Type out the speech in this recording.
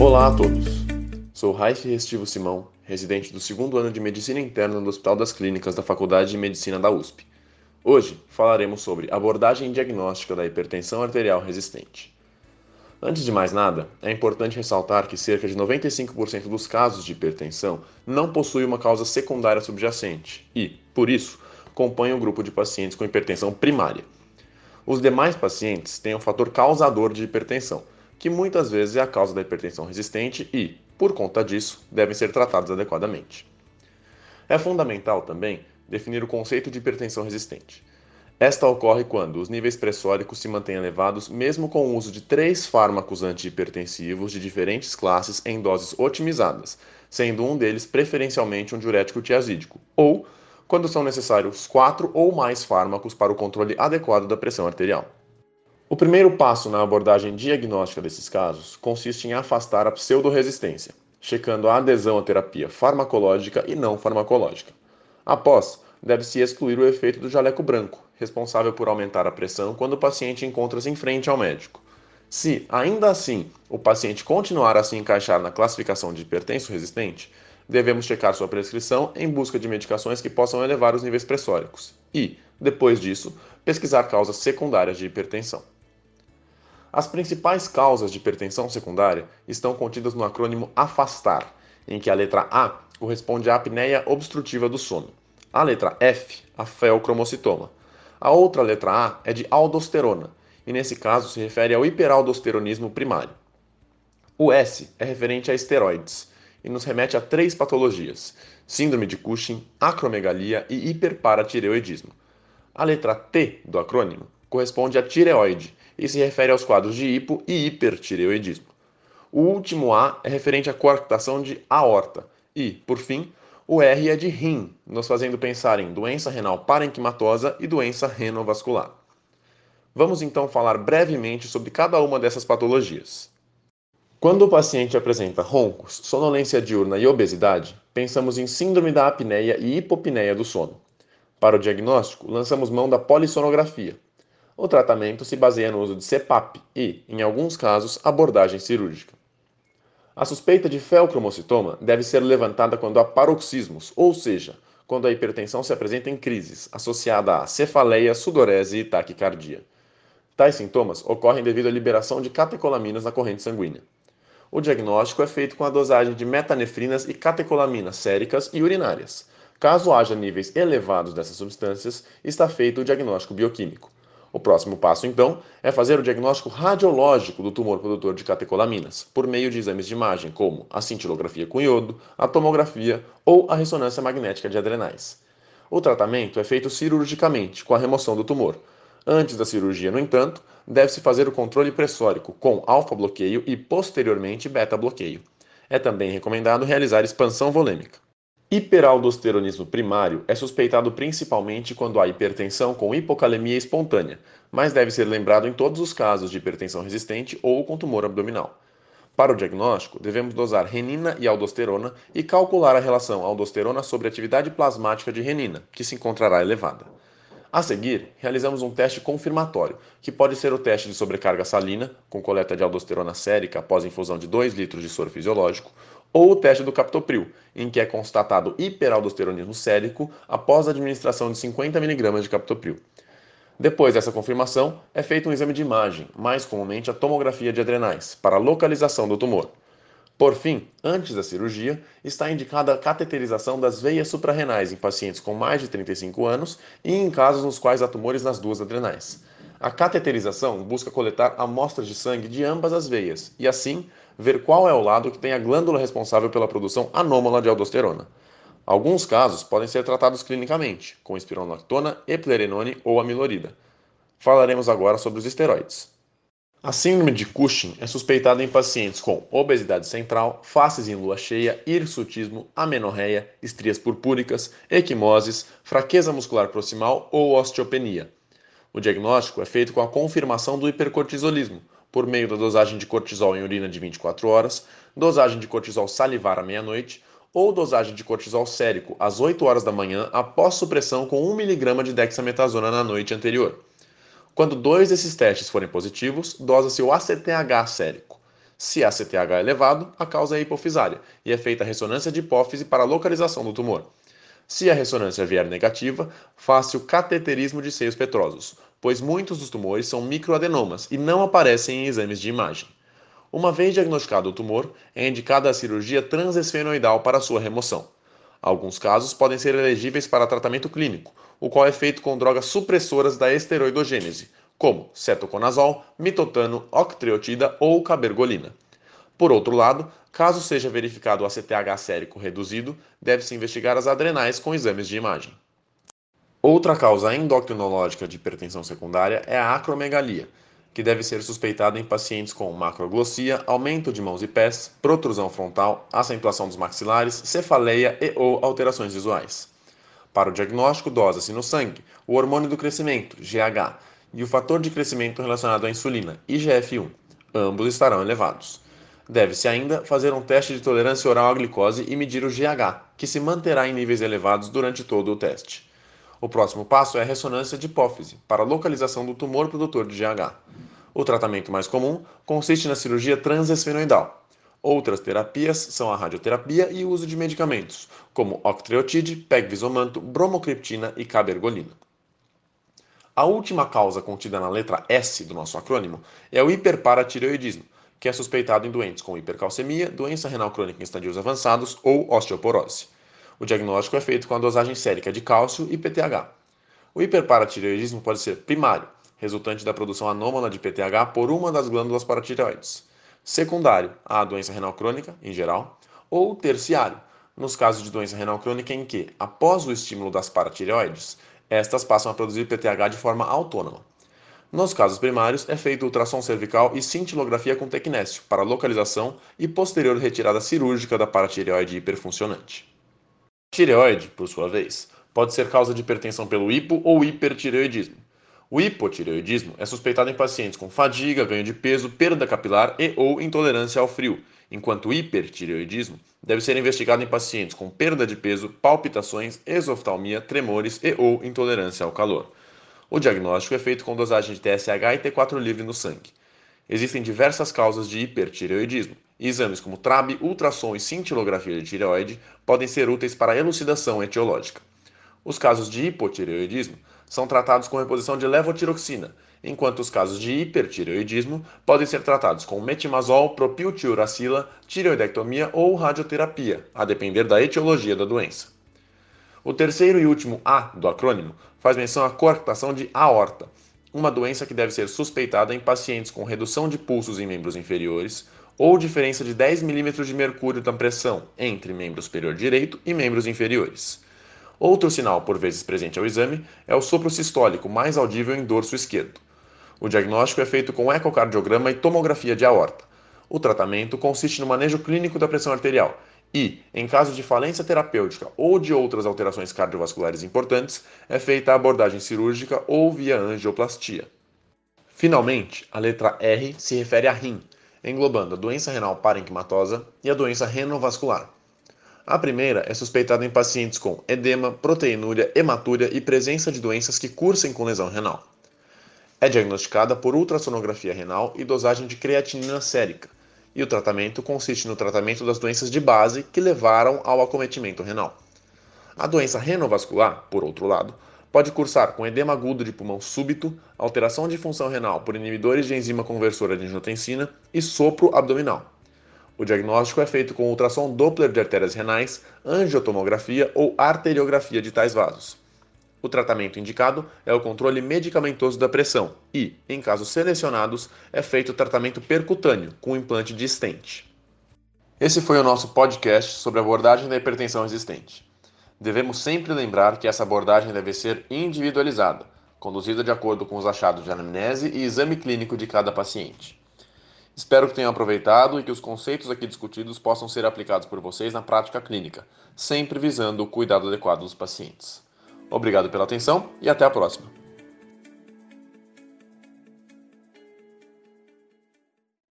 Olá a todos. Sou Raif Restivo Simão, residente do segundo ano de Medicina Interna no Hospital das Clínicas da Faculdade de Medicina da USP. Hoje falaremos sobre abordagem diagnóstica da hipertensão arterial resistente. Antes de mais nada, é importante ressaltar que cerca de 95% dos casos de hipertensão não possuem uma causa secundária subjacente e, por isso, compõem o grupo de pacientes com hipertensão primária. Os demais pacientes têm um fator causador de hipertensão, que muitas vezes é a causa da hipertensão resistente e, por conta disso, devem ser tratados adequadamente. É fundamental também definir o conceito de hipertensão resistente. Esta ocorre quando os níveis pressóricos se mantêm elevados mesmo com o uso de três fármacos antihipertensivos de diferentes classes em doses otimizadas, sendo um deles preferencialmente um diurético tiazídico, ou quando são necessários quatro ou mais fármacos para o controle adequado da pressão arterial. O primeiro passo na abordagem diagnóstica desses casos consiste em afastar a pseudoresistência, checando a adesão à terapia farmacológica e não farmacológica. Após, deve-se excluir o efeito do jaleco branco, responsável por aumentar a pressão quando o paciente encontra-se em frente ao médico. Se, ainda assim, o paciente continuar a se encaixar na classificação de hipertenso resistente, devemos checar sua prescrição em busca de medicações que possam elevar os níveis pressóricos e, depois disso, pesquisar causas secundárias de hipertensão. As principais causas de hipertensão secundária estão contidas no acrônimo AFASTAR, em que a letra A corresponde à apneia obstrutiva do sono, a letra F, a feocromocitoma. A outra letra A é de aldosterona, e nesse caso se refere ao hiperaldosteronismo primário. O S é referente a esteroides, e nos remete a três patologias: síndrome de Cushing, acromegalia e hiperparatireoidismo. A letra T do acrônimo corresponde a tireoide e se refere aos quadros de hipo e hipertireoidismo. O último A é referente à coarctação de aorta e, por fim, o R é de rim, nos fazendo pensar em doença renal parenquimatosa e doença renovascular. Vamos então falar brevemente sobre cada uma dessas patologias. Quando o paciente apresenta roncos, sonolência diurna e obesidade, pensamos em síndrome da apneia e hipopneia do sono. Para o diagnóstico, lançamos mão da polissonografia. O tratamento se baseia no uso de CPAP e, em alguns casos, abordagem cirúrgica. A suspeita de feocromocitoma deve ser levantada quando há paroxismos, ou seja, quando a hipertensão se apresenta em crises, associada a cefaleia, sudorese e taquicardia. Tais sintomas ocorrem devido à liberação de catecolaminas na corrente sanguínea. O diagnóstico é feito com a dosagem de metanefrinas e catecolaminas séricas e urinárias. Caso haja níveis elevados dessas substâncias, está feito o diagnóstico bioquímico. O próximo passo, então, é fazer o diagnóstico radiológico do tumor produtor de catecolaminas, por meio de exames de imagem como a cintilografia com iodo, a tomografia ou a ressonância magnética de adrenais. O tratamento é feito cirurgicamente, com a remoção do tumor, Antes da cirurgia, no entanto, deve-se fazer o controle pressórico com alfa-bloqueio e, posteriormente, beta-bloqueio. É também recomendado realizar expansão volêmica. Hiperaldosteronismo primário é suspeitado principalmente quando há hipertensão com hipocalemia espontânea, mas deve ser lembrado em todos os casos de hipertensão resistente ou com tumor abdominal. Para o diagnóstico, devemos dosar renina e aldosterona e calcular a relação aldosterona sobre a atividade plasmática de renina, que se encontrará elevada. A seguir, realizamos um teste confirmatório, que pode ser o teste de sobrecarga salina, com coleta de aldosterona sérica após infusão de 2 litros de soro fisiológico, ou o teste do captopril, em que é constatado hiperaldosteronismo sérico após a administração de 50 mg de captopril. Depois dessa confirmação, é feito um exame de imagem, mais comumente a tomografia de adrenais, para localização do tumor. Por fim, antes da cirurgia, está indicada a cateterização das veias suprarrenais em pacientes com mais de 35 anos e em casos nos quais há tumores nas duas adrenais. A cateterização busca coletar amostras de sangue de ambas as veias e, assim, ver qual é o lado que tem a glândula responsável pela produção anômala de aldosterona. Alguns casos podem ser tratados clinicamente, com espironolactona, eplerenone ou amilorida. Falaremos agora sobre os esteroides. A síndrome de Cushing é suspeitada em pacientes com obesidade central, faces em lua cheia, hirsutismo, amenorreia, estrias purpúricas, equimoses, fraqueza muscular proximal ou osteopenia. O diagnóstico é feito com a confirmação do hipercortisolismo, por meio da dosagem de cortisol em urina de 24 horas, dosagem de cortisol salivar à meia-noite ou dosagem de cortisol sérico às 8 horas da manhã após supressão com 1 mg de dexametasona na noite anterior. Quando dois desses testes forem positivos, dosa-se o ACTH sérico. Se a CTH é elevado, a causa é hipofisária e é feita a ressonância de hipófise para a localização do tumor. Se a ressonância vier negativa, faz-se o cateterismo de seios petrosos, pois muitos dos tumores são microadenomas e não aparecem em exames de imagem. Uma vez diagnosticado o tumor, é indicada a cirurgia transesfenoidal para sua remoção. Alguns casos podem ser elegíveis para tratamento clínico, o qual é feito com drogas supressoras da esteroidogênese, como cetoconazol, mitotano, octreotida ou cabergolina. Por outro lado, caso seja verificado o ACTH sérico reduzido, deve-se investigar as adrenais com exames de imagem. Outra causa endocrinológica de hipertensão secundária é a acromegalia, que deve ser suspeitada em pacientes com macroglossia, aumento de mãos e pés, protrusão frontal, acentuação dos maxilares, cefaleia e ou alterações visuais. Para o diagnóstico, dosa-se no sangue o hormônio do crescimento, GH, e o fator de crescimento relacionado à insulina, IGF-1. Ambos estarão elevados. Deve-se ainda fazer um teste de tolerância oral à glicose e medir o GH, que se manterá em níveis elevados durante todo o teste. O próximo passo é a ressonância de hipófise, para localização do tumor produtor de GH. O tratamento mais comum consiste na cirurgia transesfenoidal. Outras terapias são a radioterapia e o uso de medicamentos, como octreotide, pegvisomanto, bromocriptina e cabergolina. A última causa contida na letra S do nosso acrônimo é o hiperparatireoidismo, que é suspeitado em doentes com hipercalcemia, doença renal crônica em estadios avançados ou osteoporose. O diagnóstico é feito com a dosagem sérica de cálcio e PTH. O hiperparatireoidismo pode ser primário, resultante da produção anômala de PTH por uma das glândulas paratireoides, secundário à doença renal crônica, em geral, ou terciário, nos casos de doença renal crônica em que, após o estímulo das paratireoides, estas passam a produzir PTH de forma autônoma. Nos casos primários, é feito ultrassom cervical e cintilografia com tecnésio para localização e posterior retirada cirúrgica da paratireoide hiperfuncionante. A tireoide, por sua vez, pode ser causa de hipertensão pelo hipo ou hipertireoidismo. O hipotireoidismo é suspeitado em pacientes com fadiga, ganho de peso, perda capilar e ou intolerância ao frio, enquanto o hipertireoidismo deve ser investigado em pacientes com perda de peso, palpitações, exoftalmia, tremores e ou intolerância ao calor. O diagnóstico é feito com dosagem de TSH e T4 livre no sangue. Existem diversas causas de hipertireoidismo, e exames como TRAB, ultrassom e cintilografia de tireoide podem ser úteis para a elucidação etiológica. Os casos de hipotireoidismo são tratados com reposição de levotiroxina, enquanto os casos de hipertireoidismo podem ser tratados com metimazol, propiltiuracila, tireoidectomia ou radioterapia, a depender da etiologia da doença. O terceiro e último A do acrônimo faz menção à coarctação de aorta, uma doença que deve ser suspeitada em pacientes com redução de pulsos em membros inferiores ou diferença de 10 mm de mercúrio da pressão entre membro superior direito e membros inferiores. Outro sinal, por vezes presente ao exame, é o sopro sistólico mais audível em dorso esquerdo. O diagnóstico é feito com ecocardiograma e tomografia de aorta. O tratamento consiste no manejo clínico da pressão arterial e, em caso de falência terapêutica ou de outras alterações cardiovasculares importantes, é feita a abordagem cirúrgica ou via angioplastia. Finalmente, a letra R se refere a rim, englobando a doença renal parenquimatosa e a doença renovascular. A primeira é suspeitada em pacientes com edema, proteinúria, hematúria e presença de doenças que cursem com lesão renal. É diagnosticada por ultrassonografia renal e dosagem de creatinina sérica, e o tratamento consiste no tratamento das doenças de base que levaram ao acometimento renal. A doença renovascular, por outro lado, pode cursar com edema agudo de pulmão súbito, alteração de função renal por inibidores de enzima conversora de angiotensina e sopro abdominal. O diagnóstico é feito com ultrassom Doppler de artérias renais, angiotomografia ou arteriografia de tais vasos. O tratamento indicado é o controle medicamentoso da pressão e, em casos selecionados, é feito o tratamento percutâneo com implante de stent. Esse foi o nosso podcast sobre a abordagem da hipertensão existente. Devemos sempre lembrar que essa abordagem deve ser individualizada, conduzida de acordo com os achados de anamnese e exame clínico de cada paciente. Espero que tenham aproveitado e que os conceitos aqui discutidos possam ser aplicados por vocês na prática clínica, sempre visando o cuidado adequado dos pacientes. Obrigado pela atenção e até a próxima.